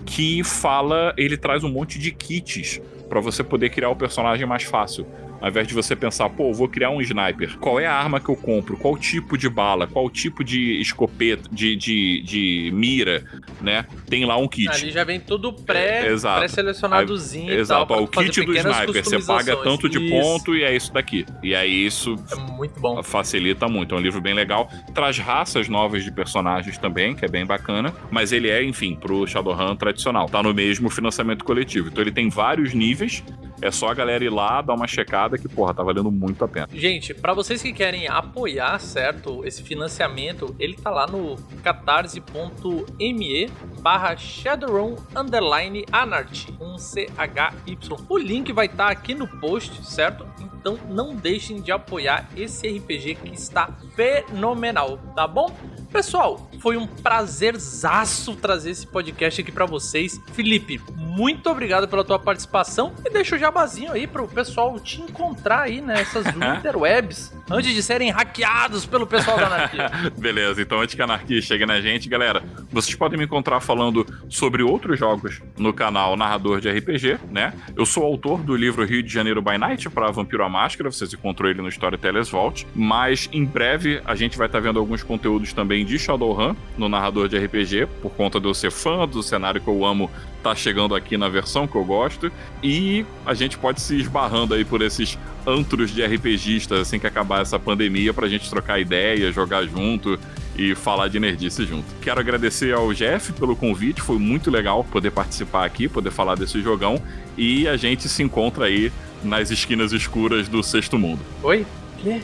que fala, ele traz um monte de kits para você poder criar o personagem mais fácil. Ao invés de você pensar, pô, vou criar um sniper. Qual é a arma que eu compro? Qual tipo de bala? Qual tipo de escopeta, de, de, de mira, né? Tem lá um kit. Ali já vem tudo pré, é, pré-selecionadozinho. Exato, ó, o kit do sniper. Você paga tanto de isso. ponto e é isso daqui. E aí isso é muito bom. facilita muito. É um livro bem legal. Traz raças novas de personagens também, que é bem bacana. Mas ele é, enfim, pro Shadowrun tradicional. Tá no mesmo financiamento coletivo. Então ele tem vários níveis. É só a galera ir lá, dar uma checada que, porra, tá valendo muito a pena. Gente, para vocês que querem apoiar, certo, esse financiamento, ele tá lá no catarse.me barra Shadowrun underline Anarchy, um C-H-Y. O link vai estar tá aqui no post, certo? Então não deixem de apoiar esse RPG que está fenomenal, tá bom? Pessoal, foi um prazerzaço trazer esse podcast aqui para vocês. Felipe, muito obrigado pela tua participação e deixa o jabazinho aí pro pessoal te encontrar aí nessas interwebs antes de serem hackeados pelo pessoal da Anarquia. Beleza, então antes que a Anarquia chegue na gente, galera, vocês podem me encontrar falando sobre outros jogos no canal Narrador de RPG, né? Eu sou autor do livro Rio de Janeiro by Night para Vampiro Máscara, vocês encontram ele no Storytellers Vault, mas em breve a gente vai estar tá vendo alguns conteúdos também de Shadowrun no Narrador de RPG, por conta de eu ser fã do cenário que eu amo tá chegando aqui na versão que eu gosto. E a gente pode se esbarrando aí por esses antros de RPGistas assim que acabar essa pandemia pra gente trocar ideia, jogar junto e falar de nerdice junto. Quero agradecer ao Jeff pelo convite, foi muito legal poder participar aqui, poder falar desse jogão e a gente se encontra aí nas esquinas escuras do Sexto Mundo. Oi? Quê?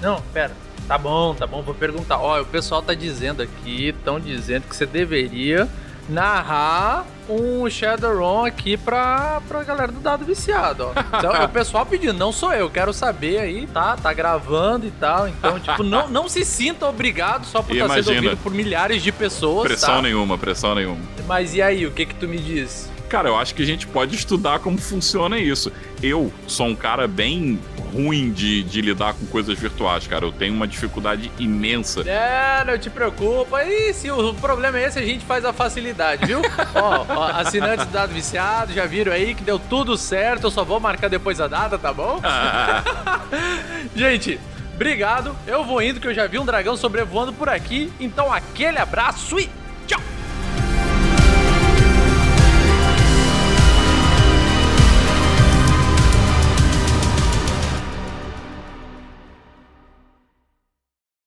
Não, pera. Tá bom, tá bom, vou perguntar. Ó, o pessoal tá dizendo aqui, estão dizendo que você deveria narrar um Shadowrun aqui pra, pra galera do dado viciado, ó. Então, o pessoal pedindo, não sou eu, quero saber aí, tá? Tá gravando e tal. Então, tipo, não, não se sinta obrigado só por estar tá sendo ouvido por milhares de pessoas. Pressão tá? nenhuma, pressão nenhuma. Mas e aí, o que que tu me diz? Cara, eu acho que a gente pode estudar como funciona isso. Eu sou um cara bem ruim de, de lidar com coisas virtuais, cara. Eu tenho uma dificuldade imensa. É, não te preocupa. E se o problema é esse, a gente faz a facilidade, viu? ó, ó, assinantes do Dado Viciado, já viram aí que deu tudo certo. Eu só vou marcar depois a data, tá bom? gente, obrigado. Eu vou indo que eu já vi um dragão sobrevoando por aqui. Então, aquele abraço e